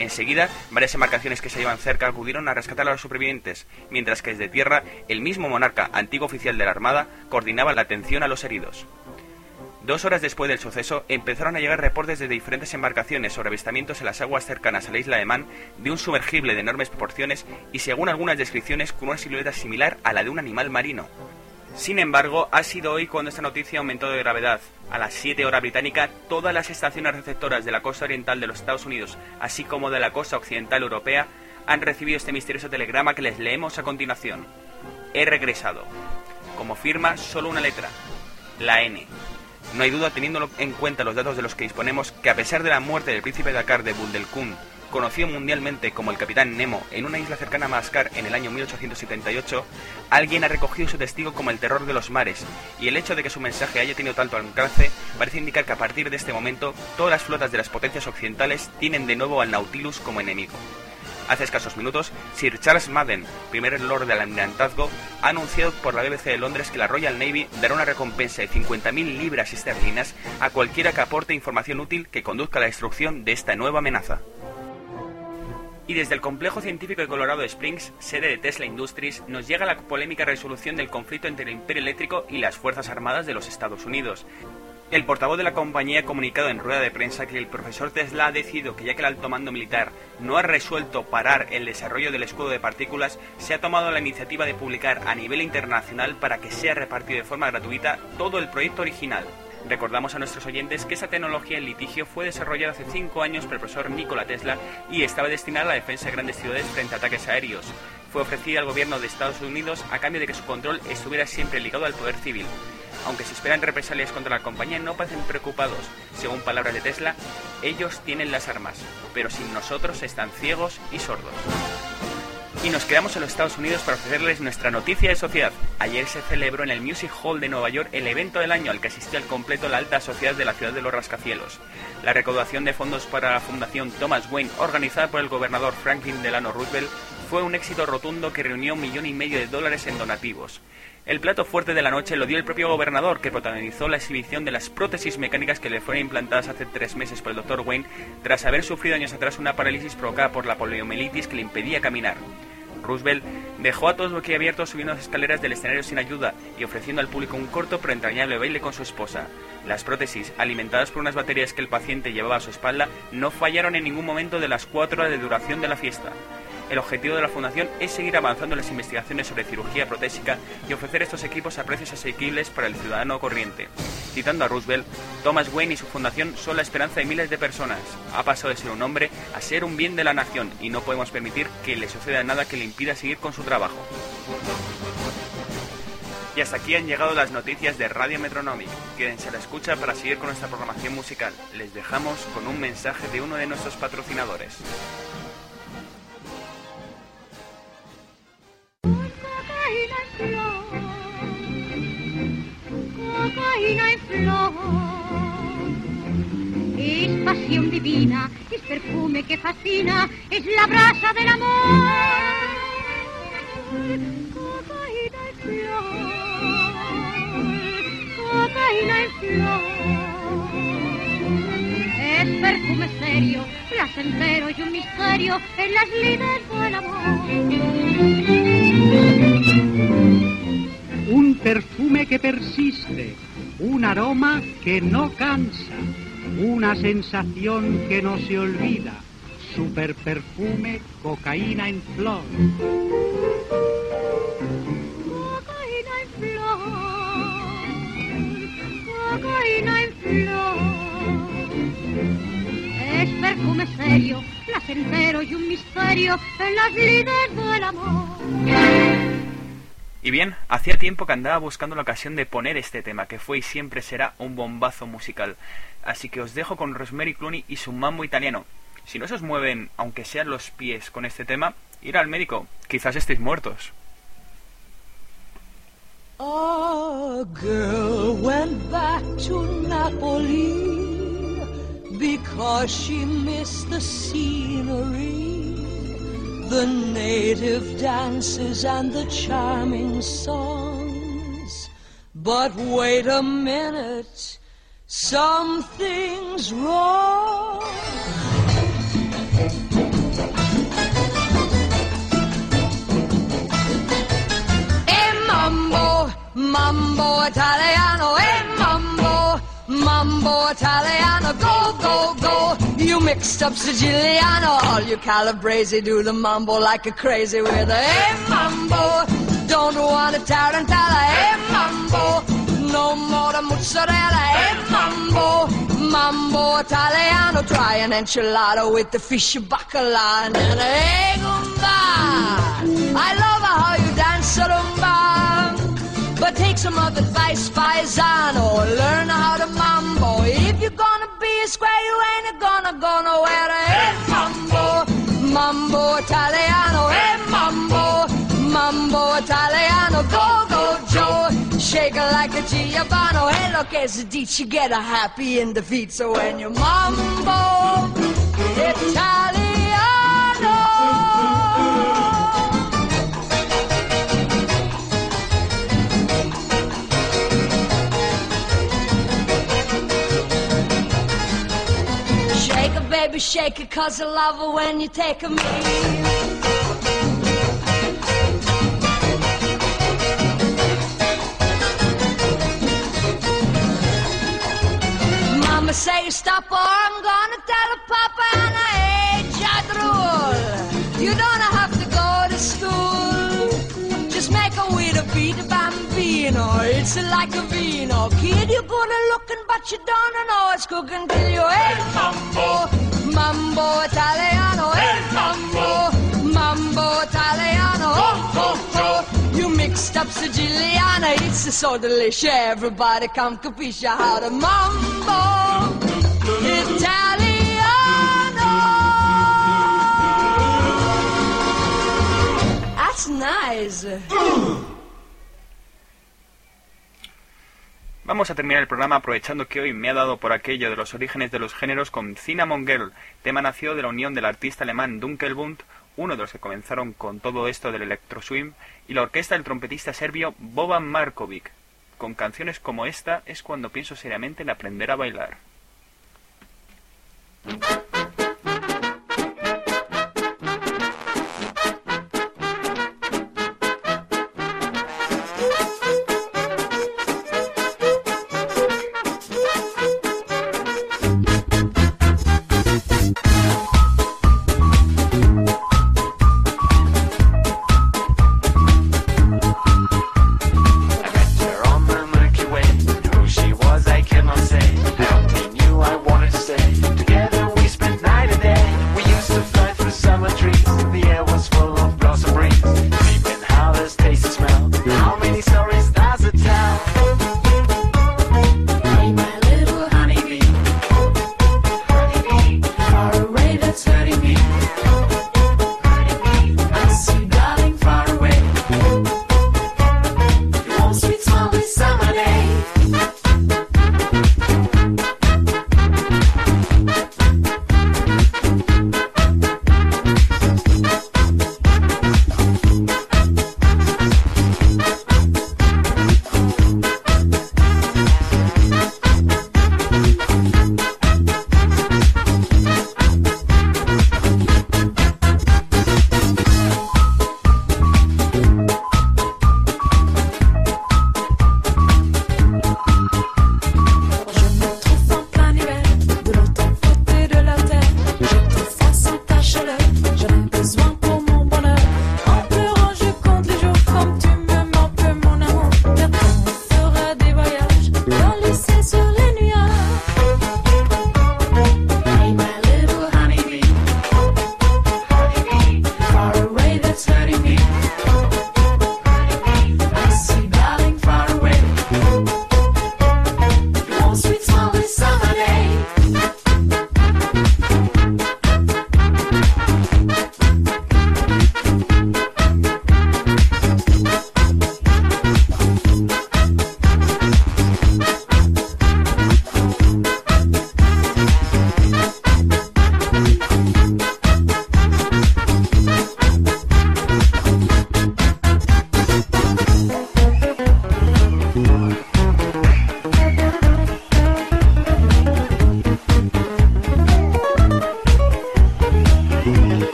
Enseguida, varias embarcaciones que se llevan cerca acudieron a rescatar a los supervivientes, mientras que desde tierra, el mismo monarca, antiguo oficial de la Armada, coordinaba la atención a los heridos. Dos horas después del suceso, empezaron a llegar reportes de diferentes embarcaciones sobre avistamientos en las aguas cercanas a la isla de Man de un sumergible de enormes proporciones y, según algunas descripciones, con una silueta similar a la de un animal marino. Sin embargo, ha sido hoy cuando esta noticia aumentó de gravedad. A las 7 horas británica, todas las estaciones receptoras de la costa oriental de los Estados Unidos, así como de la costa occidental europea, han recibido este misterioso telegrama que les leemos a continuación. He regresado. Como firma, solo una letra, la N. No hay duda, teniendo en cuenta los datos de los que disponemos, que a pesar de la muerte del príncipe Dakar de Bundelkund, conocido mundialmente como el Capitán Nemo en una isla cercana a Madagascar en el año 1878, alguien ha recogido su testigo como el terror de los mares, y el hecho de que su mensaje haya tenido tanto alcance parece indicar que a partir de este momento todas las flotas de las potencias occidentales tienen de nuevo al Nautilus como enemigo. Hace escasos minutos, Sir Charles Madden, primer Lord del Almirantazgo, ha anunciado por la BBC de Londres que la Royal Navy dará una recompensa de 50.000 libras esterlinas a cualquiera que aporte información útil que conduzca a la destrucción de esta nueva amenaza. Y desde el complejo científico de Colorado Springs, sede de Tesla Industries, nos llega la polémica resolución del conflicto entre el Imperio Eléctrico y las Fuerzas Armadas de los Estados Unidos. El portavoz de la compañía ha comunicado en rueda de prensa que el profesor Tesla ha decidido que ya que el alto mando militar no ha resuelto parar el desarrollo del escudo de partículas, se ha tomado la iniciativa de publicar a nivel internacional para que sea repartido de forma gratuita todo el proyecto original. Recordamos a nuestros oyentes que esa tecnología en litigio fue desarrollada hace 5 años por el profesor Nikola Tesla y estaba destinada a la defensa de grandes ciudades frente a ataques aéreos. Fue ofrecida al gobierno de Estados Unidos a cambio de que su control estuviera siempre ligado al poder civil. Aunque se esperan represalias contra la compañía, no parecen preocupados. Según palabras de Tesla, ellos tienen las armas, pero sin nosotros están ciegos y sordos. Y nos quedamos en los Estados Unidos para ofrecerles nuestra noticia de sociedad. Ayer se celebró en el Music Hall de Nueva York el evento del año al que asistió al completo la alta sociedad de la ciudad de los rascacielos. La recaudación de fondos para la Fundación Thomas Wayne, organizada por el gobernador Franklin Delano Roosevelt, fue un éxito rotundo que reunió un millón y medio de dólares en donativos. El plato fuerte de la noche lo dio el propio gobernador, que protagonizó la exhibición de las prótesis mecánicas que le fueron implantadas hace tres meses por el Dr. Wayne, tras haber sufrido años atrás una parálisis provocada por la poliomielitis que le impedía caminar. Roosevelt dejó a todos boquiabiertos subiendo las escaleras del escenario sin ayuda y ofreciendo al público un corto pero entrañable baile con su esposa. Las prótesis, alimentadas por unas baterías que el paciente llevaba a su espalda, no fallaron en ningún momento de las cuatro horas de duración de la fiesta. El objetivo de la Fundación es seguir avanzando en las investigaciones sobre cirugía protésica y ofrecer estos equipos a precios asequibles para el ciudadano corriente. Citando a Roosevelt, Thomas Wayne y su fundación son la esperanza de miles de personas. Ha pasado de ser un hombre a ser un bien de la nación y no podemos permitir que le suceda nada que le impida seguir con su trabajo. Y hasta aquí han llegado las noticias de Radio Metronomic. Quédense a la escucha para seguir con nuestra programación musical. Les dejamos con un mensaje de uno de nuestros patrocinadores. Cocaína en flor, cocaína en flor. Es pasión divina, es perfume que fascina, es la brasa del amor. Cocaína en flor, cocaína en flor. Es perfume serio, placentero y un misterio en las lides del amor. Perfume que persiste, un aroma que no cansa, una sensación que no se olvida. Super perfume, cocaína en flor. Cocaína en flor, cocaína en flor. Es perfume serio, placentero y un misterio en las lides del amor. Y bien, hacía tiempo que andaba buscando la ocasión de poner este tema, que fue y siempre será un bombazo musical. Así que os dejo con Rosemary Clooney y su mambo italiano. Si no se os mueven, aunque sean los pies con este tema, ir al médico. Quizás estéis muertos. The native dances and the charming songs. But wait a minute, something's wrong. E mambo, mambo italiano, e mambo, Mambo Italiano, go, go, go. You mixed up Siciliano. All you Calabrese do the mambo like a crazy with a hey mambo. Don't want a tarantella, hey mambo. No more the mozzarella, hey mambo. Mambo Italiano, try an enchilada with the fish bacala and a hey gumba. I love how you dance rumba. But take some of the advice, paisano. Learn how to mambo. Square, you ain't gonna go nowhere. Hey, mambo, mambo Italiano. Hey, mambo, mambo Italiano. Go, go, Joe. Shake it like a Giovanni. Hey, look, as a ditch, you get a happy in the feet. So when you mambo Italiano. Baby, shake it, cause I love it when you take a me. Mama say stop or I'm gonna tell a Papa and I ain't jadrul. You don't have to go to school. Just make a with a beat bambino. It's like a vino. Kid, you're good at looking, but you don't know it's cooking till you hey mambo, mambo Italiano, eh, hey mambo, mambo Italiano. Oh, oh, oh. You mixed up Siciliana, it's so delicious. Everybody come capisce how to mambo Italiano. That's nice. Vamos a terminar el programa aprovechando que hoy me ha dado por aquello de los orígenes de los géneros con Cinnamon Girl. Tema nació de la unión del artista alemán Dunkelbund, uno de los que comenzaron con todo esto del electro swing, y la orquesta del trompetista serbio Boban Markovic. Con canciones como esta es cuando pienso seriamente en aprender a bailar.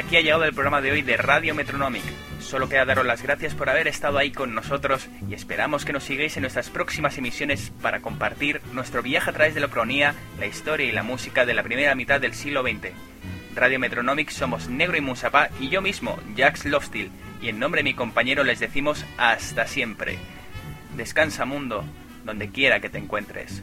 Aquí ha llegado el programa de hoy de Radio Metronomic. Solo queda daros las gracias por haber estado ahí con nosotros y esperamos que nos sigáis en nuestras próximas emisiones para compartir nuestro viaje a través de la cronía, la historia y la música de la primera mitad del siglo XX. Radio Metronomic somos Negro y Musapá y yo mismo, Jax Lofsteel, y en nombre de mi compañero les decimos hasta siempre. Descansa mundo, donde quiera que te encuentres.